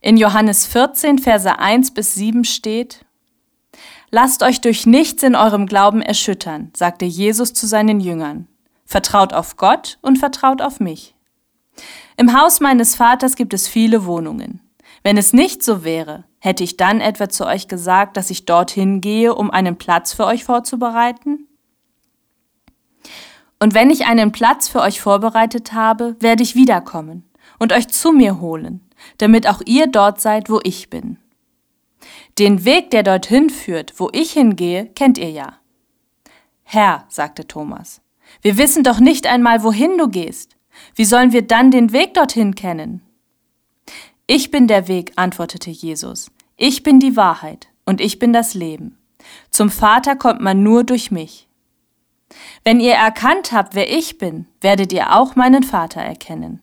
In Johannes 14, Verse 1 bis 7 steht, Lasst euch durch nichts in eurem Glauben erschüttern, sagte Jesus zu seinen Jüngern. Vertraut auf Gott und vertraut auf mich. Im Haus meines Vaters gibt es viele Wohnungen. Wenn es nicht so wäre, hätte ich dann etwa zu euch gesagt, dass ich dorthin gehe, um einen Platz für euch vorzubereiten? Und wenn ich einen Platz für euch vorbereitet habe, werde ich wiederkommen und euch zu mir holen, damit auch ihr dort seid, wo ich bin. Den Weg, der dorthin führt, wo ich hingehe, kennt ihr ja. Herr, sagte Thomas, wir wissen doch nicht einmal, wohin du gehst. Wie sollen wir dann den Weg dorthin kennen? Ich bin der Weg, antwortete Jesus. Ich bin die Wahrheit und ich bin das Leben. Zum Vater kommt man nur durch mich. Wenn ihr erkannt habt, wer ich bin, werdet ihr auch meinen Vater erkennen.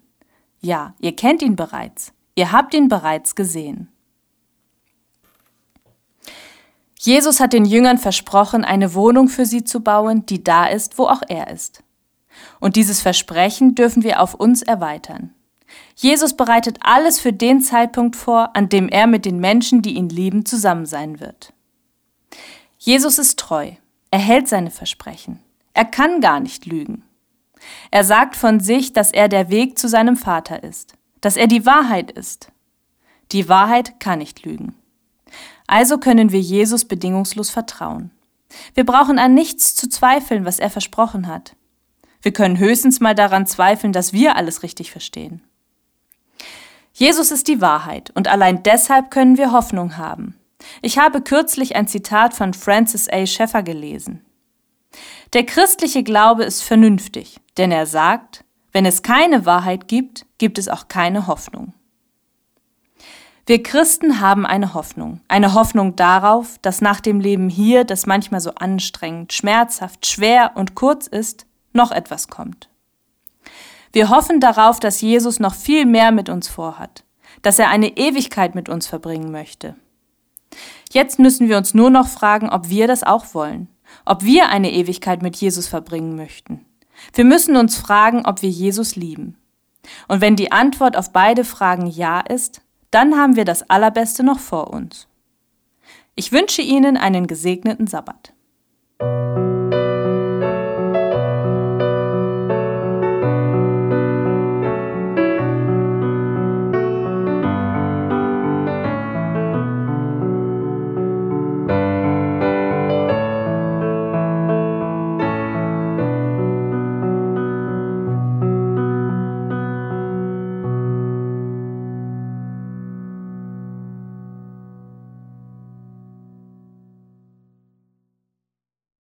Ja, ihr kennt ihn bereits. Ihr habt ihn bereits gesehen. Jesus hat den Jüngern versprochen, eine Wohnung für sie zu bauen, die da ist, wo auch er ist. Und dieses Versprechen dürfen wir auf uns erweitern. Jesus bereitet alles für den Zeitpunkt vor, an dem er mit den Menschen, die ihn lieben, zusammen sein wird. Jesus ist treu. Er hält seine Versprechen. Er kann gar nicht lügen. Er sagt von sich, dass er der Weg zu seinem Vater ist, dass er die Wahrheit ist. Die Wahrheit kann nicht lügen. Also können wir Jesus bedingungslos vertrauen. Wir brauchen an nichts zu zweifeln, was er versprochen hat. Wir können höchstens mal daran zweifeln, dass wir alles richtig verstehen. Jesus ist die Wahrheit und allein deshalb können wir Hoffnung haben. Ich habe kürzlich ein Zitat von Francis A. Scheffer gelesen. Der christliche Glaube ist vernünftig, denn er sagt, wenn es keine Wahrheit gibt, gibt es auch keine Hoffnung. Wir Christen haben eine Hoffnung, eine Hoffnung darauf, dass nach dem Leben hier, das manchmal so anstrengend, schmerzhaft, schwer und kurz ist, noch etwas kommt. Wir hoffen darauf, dass Jesus noch viel mehr mit uns vorhat, dass er eine Ewigkeit mit uns verbringen möchte. Jetzt müssen wir uns nur noch fragen, ob wir das auch wollen ob wir eine Ewigkeit mit Jesus verbringen möchten. Wir müssen uns fragen, ob wir Jesus lieben. Und wenn die Antwort auf beide Fragen Ja ist, dann haben wir das Allerbeste noch vor uns. Ich wünsche Ihnen einen gesegneten Sabbat.